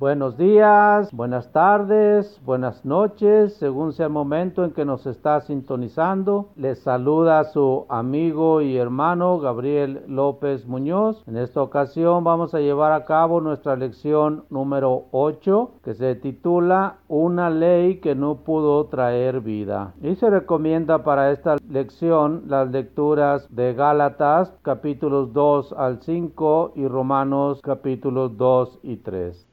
Buenos días, buenas tardes, buenas noches, según sea el momento en que nos está sintonizando. Les saluda su amigo y hermano Gabriel López Muñoz. En esta ocasión vamos a llevar a cabo nuestra lección número 8 que se titula Una ley que no pudo traer vida. Y se recomienda para esta lección las lecturas de Gálatas capítulos 2 al 5 y Romanos capítulos 2 y 3.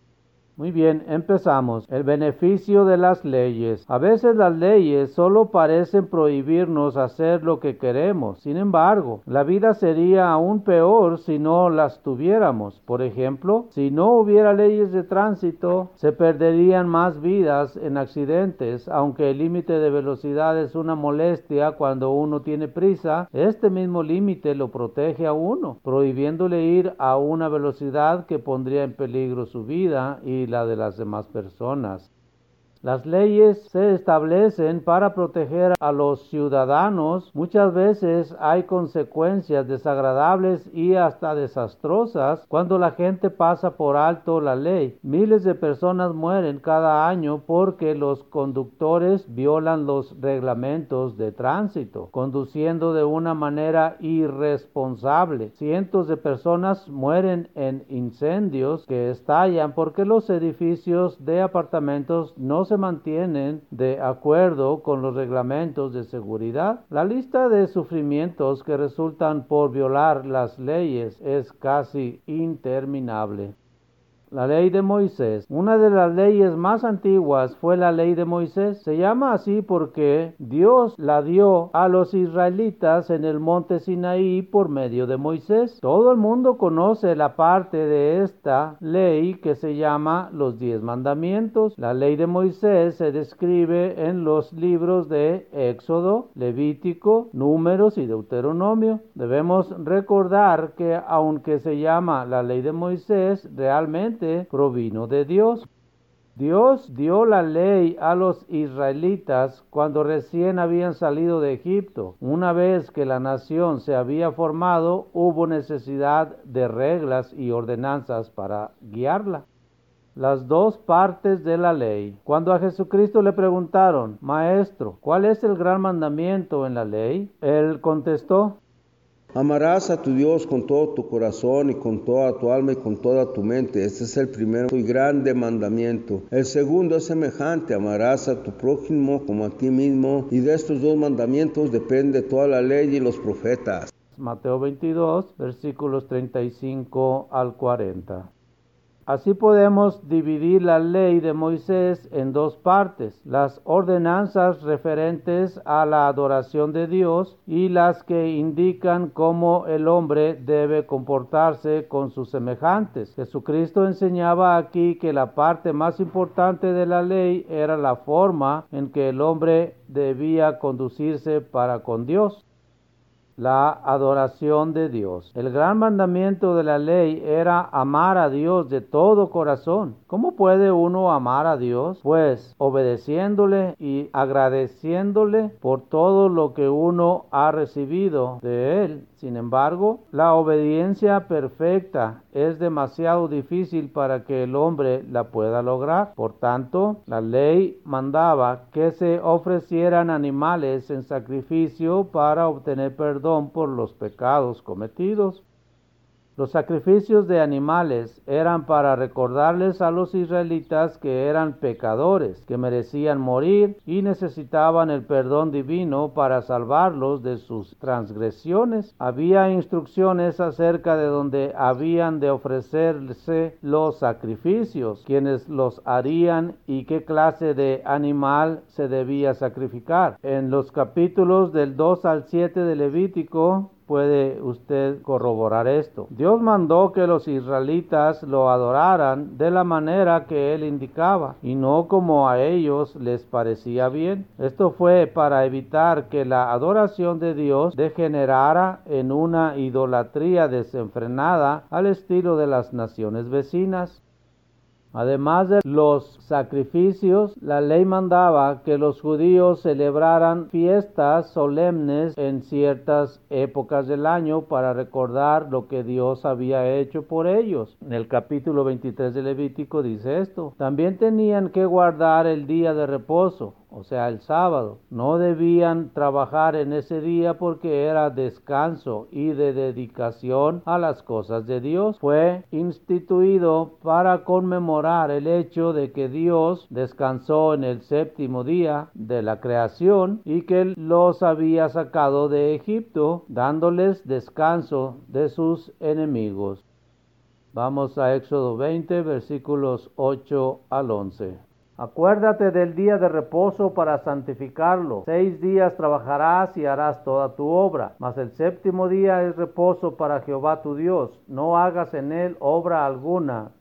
Muy bien, empezamos. El beneficio de las leyes. A veces las leyes solo parecen prohibirnos hacer lo que queremos. Sin embargo, la vida sería aún peor si no las tuviéramos. Por ejemplo, si no hubiera leyes de tránsito, se perderían más vidas en accidentes. Aunque el límite de velocidad es una molestia cuando uno tiene prisa, este mismo límite lo protege a uno, prohibiéndole ir a una velocidad que pondría en peligro su vida y la de las demás personas. Las leyes se establecen para proteger a los ciudadanos. Muchas veces hay consecuencias desagradables y hasta desastrosas cuando la gente pasa por alto la ley. Miles de personas mueren cada año porque los conductores violan los reglamentos de tránsito, conduciendo de una manera irresponsable. Cientos de personas mueren en incendios que estallan porque los edificios de apartamentos no se mantienen de acuerdo con los reglamentos de seguridad. La lista de sufrimientos que resultan por violar las leyes es casi interminable. La ley de Moisés. Una de las leyes más antiguas fue la ley de Moisés. Se llama así porque Dios la dio a los israelitas en el monte Sinaí por medio de Moisés. Todo el mundo conoce la parte de esta ley que se llama los diez mandamientos. La ley de Moisés se describe en los libros de Éxodo, Levítico, Números y Deuteronomio. Debemos recordar que aunque se llama la ley de Moisés, realmente provino de Dios. Dios dio la ley a los israelitas cuando recién habían salido de Egipto. Una vez que la nación se había formado, hubo necesidad de reglas y ordenanzas para guiarla. Las dos partes de la ley. Cuando a Jesucristo le preguntaron, Maestro, ¿cuál es el gran mandamiento en la ley? Él contestó, Amarás a tu Dios con todo tu corazón y con toda tu alma y con toda tu mente. Este es el primero y grande mandamiento. El segundo es semejante. Amarás a tu prójimo como a ti mismo. Y de estos dos mandamientos depende toda la ley y los profetas. Mateo 22, versículos 35 al 40. Así podemos dividir la ley de Moisés en dos partes, las ordenanzas referentes a la adoración de Dios y las que indican cómo el hombre debe comportarse con sus semejantes. Jesucristo enseñaba aquí que la parte más importante de la ley era la forma en que el hombre debía conducirse para con Dios la adoración de Dios. El gran mandamiento de la ley era amar a Dios de todo corazón. ¿Cómo puede uno amar a Dios? Pues obedeciéndole y agradeciéndole por todo lo que uno ha recibido de Él. Sin embargo, la obediencia perfecta es demasiado difícil para que el hombre la pueda lograr. Por tanto, la ley mandaba que se ofrecieran animales en sacrificio para obtener perdón por los pecados cometidos. Los sacrificios de animales eran para recordarles a los israelitas que eran pecadores, que merecían morir y necesitaban el perdón divino para salvarlos de sus transgresiones. Había instrucciones acerca de donde habían de ofrecerse los sacrificios, quienes los harían y qué clase de animal se debía sacrificar. En los capítulos del 2 al 7 de Levítico puede usted corroborar esto. Dios mandó que los israelitas lo adoraran de la manera que él indicaba y no como a ellos les parecía bien. Esto fue para evitar que la adoración de Dios degenerara en una idolatría desenfrenada al estilo de las naciones vecinas. Además de los sacrificios, la ley mandaba que los judíos celebraran fiestas solemnes en ciertas épocas del año para recordar lo que Dios había hecho por ellos. En el capítulo 23 de Levítico dice esto. También tenían que guardar el día de reposo o sea, el sábado. No debían trabajar en ese día porque era descanso y de dedicación a las cosas de Dios. Fue instituido para conmemorar el hecho de que Dios descansó en el séptimo día de la creación y que los había sacado de Egipto, dándoles descanso de sus enemigos. Vamos a Éxodo 20, versículos 8 al 11. Acuérdate del día de reposo para santificarlo. Seis días trabajarás y harás toda tu obra, mas el séptimo día es reposo para Jehová tu Dios. No hagas en él obra alguna,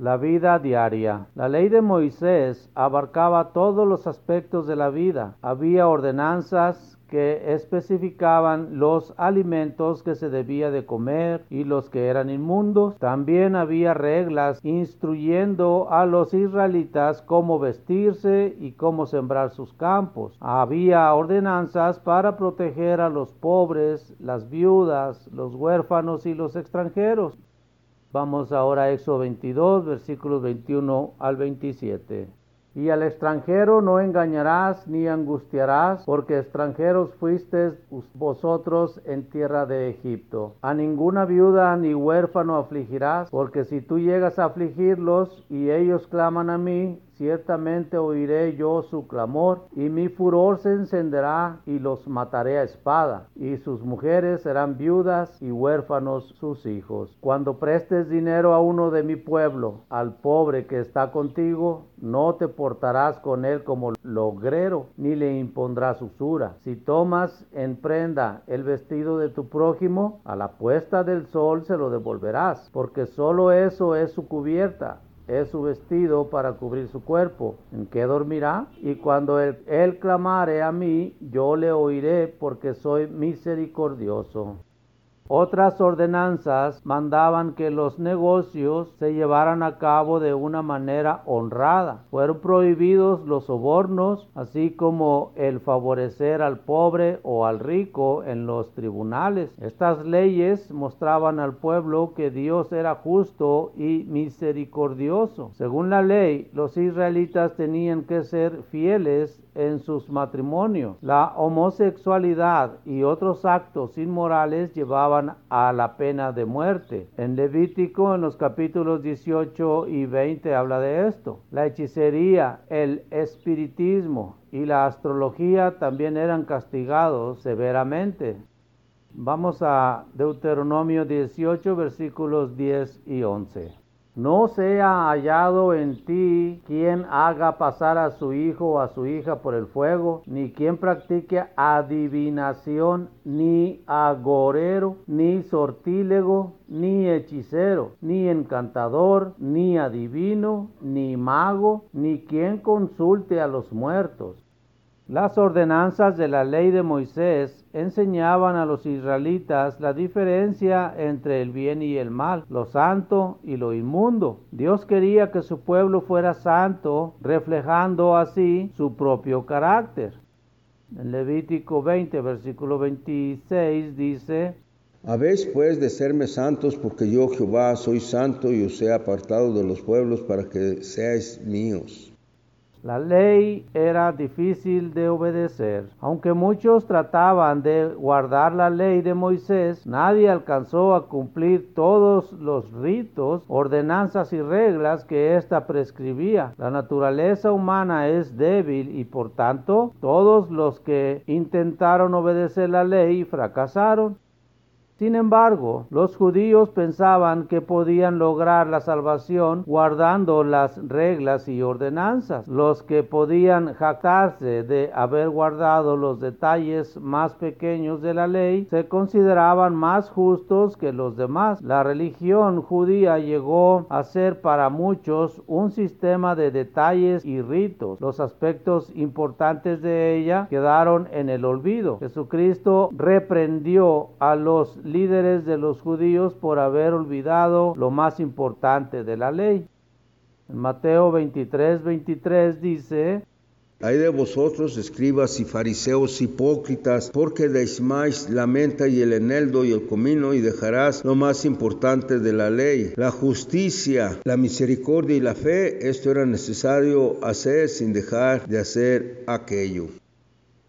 La vida diaria. La ley de Moisés abarcaba todos los aspectos de la vida. Había ordenanzas que especificaban los alimentos que se debía de comer y los que eran inmundos. También había reglas instruyendo a los israelitas cómo vestirse y cómo sembrar sus campos. Había ordenanzas para proteger a los pobres, las viudas, los huérfanos y los extranjeros. Vamos ahora a Éxodo 22, versículos 21 al 27. Y al extranjero no engañarás ni angustiarás, porque extranjeros fuisteis vosotros en tierra de Egipto. A ninguna viuda ni huérfano afligirás, porque si tú llegas a afligirlos y ellos claman a mí, ciertamente oiré yo su clamor, y mi furor se encenderá y los mataré a espada, y sus mujeres serán viudas y huérfanos sus hijos. Cuando prestes dinero a uno de mi pueblo, al pobre que está contigo, no te portarás con él como logrero, ni le impondrás usura. Si tomas en prenda el vestido de tu prójimo, a la puesta del sol se lo devolverás, porque solo eso es su cubierta es su vestido para cubrir su cuerpo. ¿En qué dormirá? Y cuando él, clamare a mí, yo le oiré porque soy misericordioso. Otras ordenanzas mandaban que los negocios se llevaran a cabo de una manera honrada. Fueron prohibidos los sobornos, así como el favorecer al pobre o al rico en los tribunales. Estas leyes mostraban al pueblo que Dios era justo y misericordioso. Según la ley, los israelitas tenían que ser fieles en sus matrimonios. La homosexualidad y otros actos inmorales llevaban a la pena de muerte. En Levítico, en los capítulos 18 y 20, habla de esto. La hechicería, el espiritismo y la astrología también eran castigados severamente. Vamos a Deuteronomio 18, versículos 10 y 11. No sea hallado en ti quien haga pasar a su hijo o a su hija por el fuego, ni quien practique adivinación, ni agorero, ni sortílego, ni hechicero, ni encantador, ni adivino, ni mago, ni quien consulte a los muertos las ordenanzas de la ley de Moisés enseñaban a los israelitas la diferencia entre el bien y el mal, lo santo y lo inmundo. Dios quería que su pueblo fuera santo, reflejando así su propio carácter. En Levítico 20, versículo 26 dice, Habéis pues de serme santos, porque yo Jehová soy santo y os he apartado de los pueblos para que seáis míos. La ley era difícil de obedecer. Aunque muchos trataban de guardar la ley de Moisés, nadie alcanzó a cumplir todos los ritos, ordenanzas y reglas que ésta prescribía. La naturaleza humana es débil y por tanto todos los que intentaron obedecer la ley fracasaron. Sin embargo, los judíos pensaban que podían lograr la salvación guardando las reglas y ordenanzas. Los que podían jactarse de haber guardado los detalles más pequeños de la ley se consideraban más justos que los demás. La religión judía llegó a ser para muchos un sistema de detalles y ritos. Los aspectos importantes de ella quedaron en el olvido. Jesucristo reprendió a los líderes de los judíos por haber olvidado lo más importante de la ley. Mateo 23, 23 dice, hay de vosotros, escribas y fariseos hipócritas, porque deismáis la menta y el eneldo y el comino y dejarás lo más importante de la ley, la justicia, la misericordia y la fe. Esto era necesario hacer sin dejar de hacer aquello.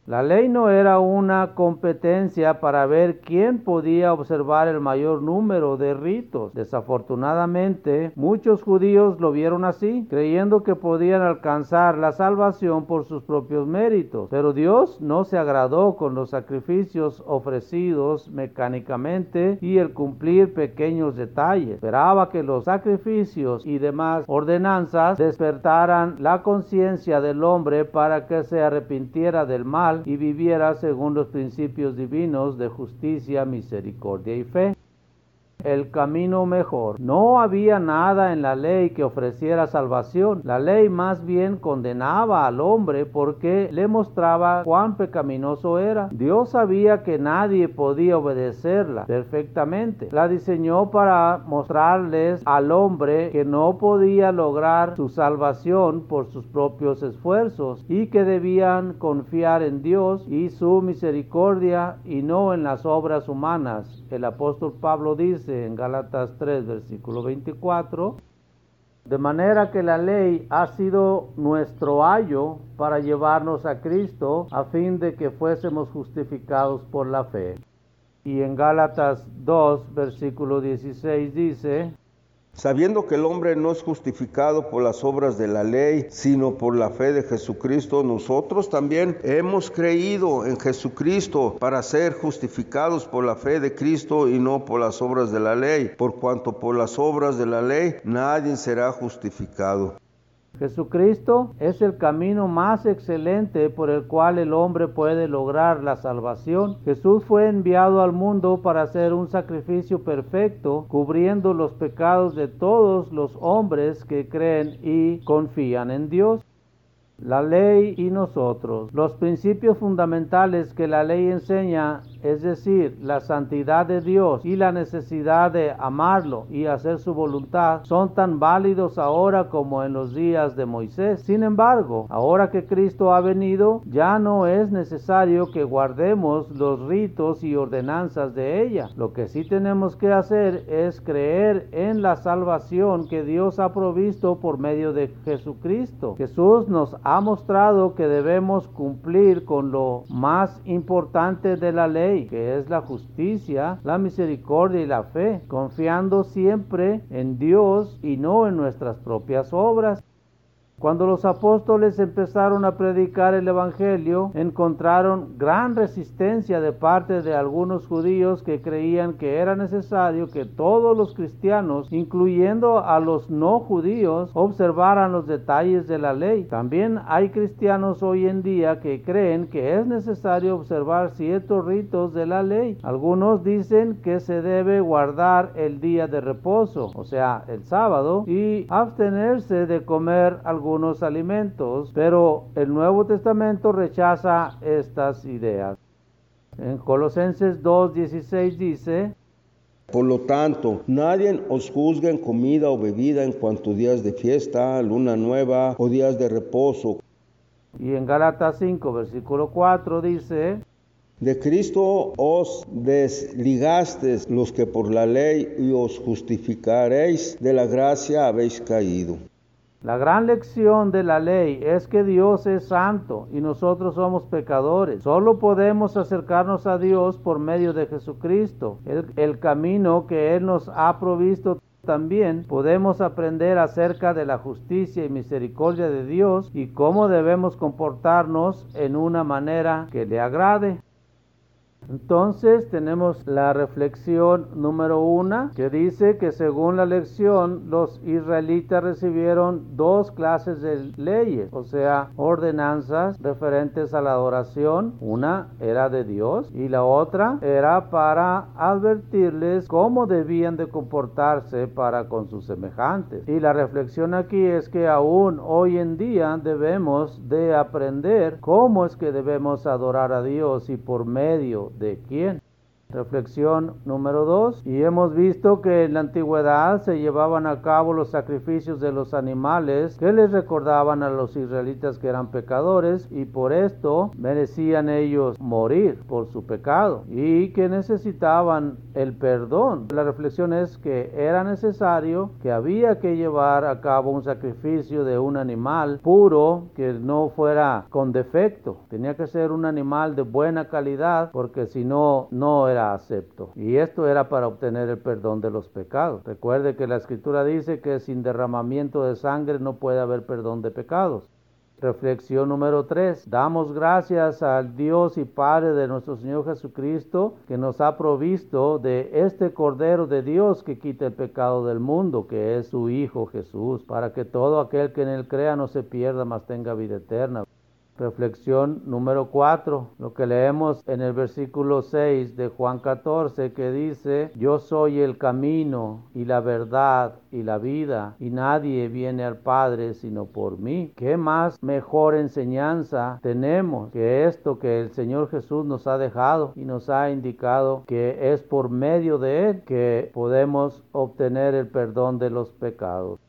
La ley no era una competencia para ver quién podía observar el mayor número de ritos. Desafortunadamente, muchos judíos lo vieron así, creyendo que podían alcanzar la salvación por sus propios méritos. Pero Dios no se agradó con los sacrificios ofrecidos mecánicamente y el cumplir pequeños detalles. Esperaba que los sacrificios y demás ordenanzas despertaran la conciencia del hombre para que se arrepintiera del mal y viviera según los principios divinos de justicia, misericordia y fe el camino mejor. No había nada en la ley que ofreciera salvación. La ley más bien condenaba al hombre porque le mostraba cuán pecaminoso era. Dios sabía que nadie podía obedecerla perfectamente. La diseñó para mostrarles al hombre que no podía lograr su salvación por sus propios esfuerzos y que debían confiar en Dios y su misericordia y no en las obras humanas. El apóstol Pablo dice en Gálatas 3, versículo 24, de manera que la ley ha sido nuestro ayo para llevarnos a Cristo a fin de que fuésemos justificados por la fe. Y en Gálatas 2, versículo 16 dice, Sabiendo que el hombre no es justificado por las obras de la ley, sino por la fe de Jesucristo, nosotros también hemos creído en Jesucristo para ser justificados por la fe de Cristo y no por las obras de la ley, por cuanto por las obras de la ley nadie será justificado. Jesucristo es el camino más excelente por el cual el hombre puede lograr la salvación. Jesús fue enviado al mundo para hacer un sacrificio perfecto, cubriendo los pecados de todos los hombres que creen y confían en Dios la ley y nosotros. Los principios fundamentales que la ley enseña, es decir, la santidad de Dios y la necesidad de amarlo y hacer su voluntad, son tan válidos ahora como en los días de Moisés. Sin embargo, ahora que Cristo ha venido, ya no es necesario que guardemos los ritos y ordenanzas de ella. Lo que sí tenemos que hacer es creer en la salvación que Dios ha provisto por medio de Jesucristo. Jesús nos ha mostrado que debemos cumplir con lo más importante de la ley, que es la justicia, la misericordia y la fe, confiando siempre en Dios y no en nuestras propias obras. Cuando los apóstoles empezaron a predicar el Evangelio, encontraron gran resistencia de parte de algunos judíos que creían que era necesario que todos los cristianos, incluyendo a los no judíos, observaran los detalles de la ley. También hay cristianos hoy en día que creen que es necesario observar ciertos ritos de la ley. Algunos dicen que se debe guardar el día de reposo, o sea, el sábado, y abstenerse de comer algún alimentos, pero el Nuevo Testamento rechaza estas ideas. En Colosenses 2.16 dice, por lo tanto, nadie os juzgue en comida o bebida en cuanto días de fiesta, luna nueva o días de reposo. Y en Gálatas 5, versículo 4 dice, de Cristo os desligastes los que por la ley y os justificaréis, de la gracia habéis caído. La gran lección de la ley es que Dios es santo y nosotros somos pecadores. Solo podemos acercarnos a Dios por medio de Jesucristo, el, camino que Él nos ha provisto. También podemos aprender acerca de la justicia y misericordia de Dios y cómo debemos comportarnos en una manera que le agrade. Entonces tenemos la reflexión número una que dice que según la lección los israelitas recibieron dos clases de leyes, o sea, ordenanzas referentes a la adoración. Una era de Dios y la otra era para advertirles cómo debían de comportarse para con sus semejantes. Y la reflexión aquí es que aún hoy en día debemos de aprender cómo es que debemos adorar a Dios y por medio de quién. Reflexión número 2. Y hemos visto que en la antigüedad se llevaban a cabo los sacrificios de los animales que les recordaban a los israelitas que eran pecadores y por esto merecían ellos morir por su pecado y que necesitaban el perdón. La reflexión es que era necesario que había que llevar a cabo un sacrificio de un animal puro que no fuera con defecto. Tenía que ser un animal de buena calidad porque si no, no era acepto. Y esto era para obtener el perdón de los pecados. Recuerde que la escritura dice que sin derramamiento de sangre no puede haber perdón de pecados. Reflexión número 3. Damos gracias al Dios y Padre de nuestro Señor Jesucristo que nos ha provisto de este Cordero de Dios que quita el pecado del mundo, que es su Hijo Jesús, para que todo aquel que en él crea no se pierda, mas tenga vida eterna. Reflexión número 4, lo que leemos en el versículo 6 de Juan 14 que dice, yo soy el camino y la verdad y la vida y nadie viene al Padre sino por mí. ¿Qué más mejor enseñanza tenemos que esto que el Señor Jesús nos ha dejado y nos ha indicado que es por medio de Él que podemos obtener el perdón de los pecados?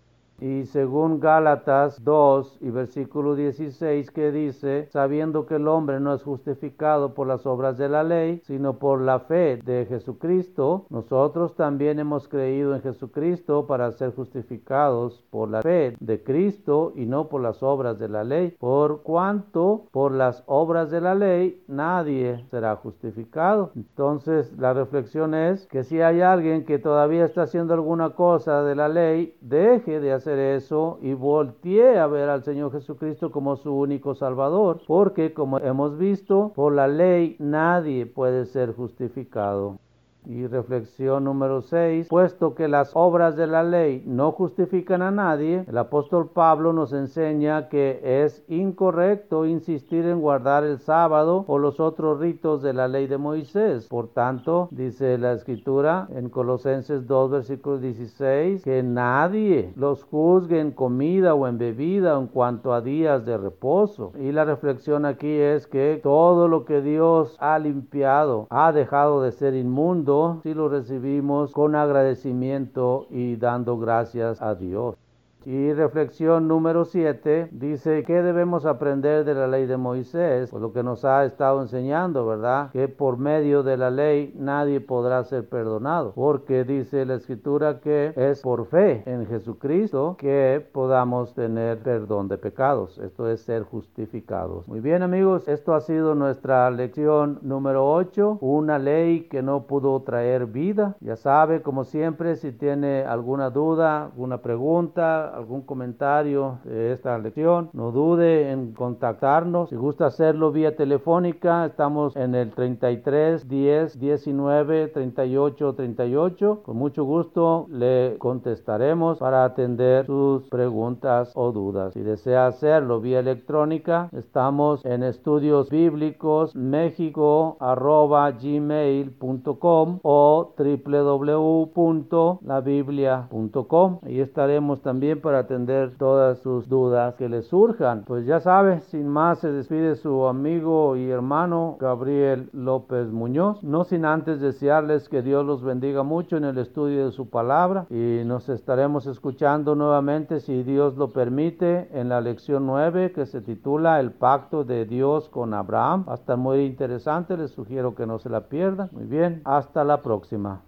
Y según Gálatas 2 y versículo 16 que dice, sabiendo que el hombre no es justificado por las obras de la ley, sino por la fe de Jesucristo, nosotros también hemos creído en Jesucristo para ser justificados por la fe de Cristo y no por las obras de la ley. Por cuanto por las obras de la ley nadie será justificado. Entonces la reflexión es que si hay alguien que todavía está haciendo alguna cosa de la ley, deje de hacer eso y volteé a ver al Señor Jesucristo como su único Salvador, porque como hemos visto, por la ley nadie puede ser justificado. Y reflexión número 6, puesto que las obras de la ley no justifican a nadie, el apóstol Pablo nos enseña que es incorrecto insistir en guardar el sábado o los otros ritos de la ley de Moisés. Por tanto, dice la escritura en Colosenses 2, versículo 16, que nadie los juzgue en comida o en bebida en cuanto a días de reposo. Y la reflexión aquí es que todo lo que Dios ha limpiado ha dejado de ser inmundo si lo recibimos con agradecimiento y dando gracias a Dios. Y reflexión número 7 dice que debemos aprender de la ley de Moisés, por lo que nos ha estado enseñando, ¿verdad? Que por medio de la ley nadie podrá ser perdonado, porque dice la escritura que es por fe en Jesucristo que podamos tener perdón de pecados, esto es ser justificados. Muy bien amigos, esto ha sido nuestra lección número 8, una ley que no pudo traer vida. Ya sabe, como siempre, si tiene alguna duda, alguna pregunta, algún comentario de esta lección, no dude en contactarnos. Si gusta hacerlo vía telefónica, estamos en el 33 10 19 38 38. Con mucho gusto le contestaremos para atender sus preguntas o dudas. Si desea hacerlo vía electrónica, estamos en estudios bíblicos México arroba gmail.com o www.labiblia.com. Ahí estaremos también para atender todas sus dudas que le surjan. Pues ya sabes, sin más se despide su amigo y hermano Gabriel López Muñoz. No sin antes desearles que Dios los bendiga mucho en el estudio de su palabra y nos estaremos escuchando nuevamente si Dios lo permite en la lección 9 que se titula El pacto de Dios con Abraham. Va a estar muy interesante, les sugiero que no se la pierdan. Muy bien, hasta la próxima.